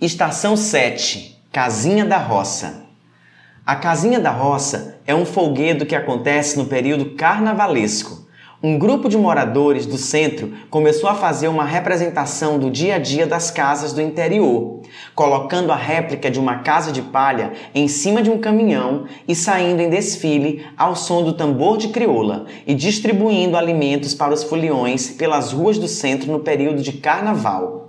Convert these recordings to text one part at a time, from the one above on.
Estação 7 Casinha da Roça A Casinha da Roça é um folguedo que acontece no período carnavalesco. Um grupo de moradores do centro começou a fazer uma representação do dia a dia das casas do interior, colocando a réplica de uma casa de palha em cima de um caminhão e saindo em desfile ao som do tambor de crioula e distribuindo alimentos para os foliões pelas ruas do centro no período de carnaval.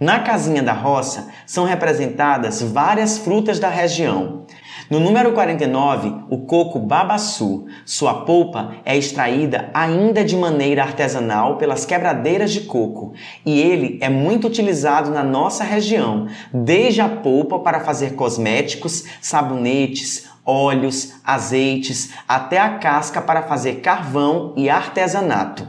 Na casinha da roça são representadas várias frutas da região. No número 49, o coco babaçu. Sua polpa é extraída ainda de maneira artesanal pelas quebradeiras de coco e ele é muito utilizado na nossa região, desde a polpa para fazer cosméticos, sabonetes, óleos, azeites, até a casca para fazer carvão e artesanato.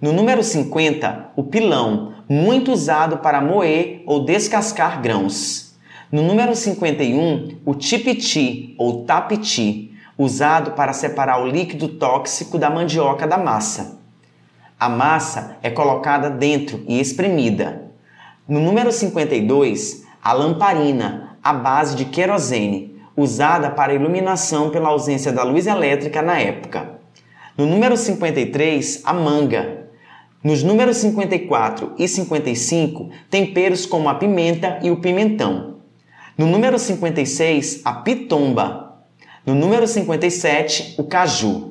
No número 50, o pilão, muito usado para moer ou descascar grãos. No número 51, o tipiti ou tapiti, usado para separar o líquido tóxico da mandioca da massa. A massa é colocada dentro e espremida. No número 52, a lamparina, à base de querosene, usada para iluminação pela ausência da luz elétrica na época. No número 53, a manga, nos números 54 e 55, temperos como a pimenta e o pimentão. No número 56, a pitomba. No número 57, o caju.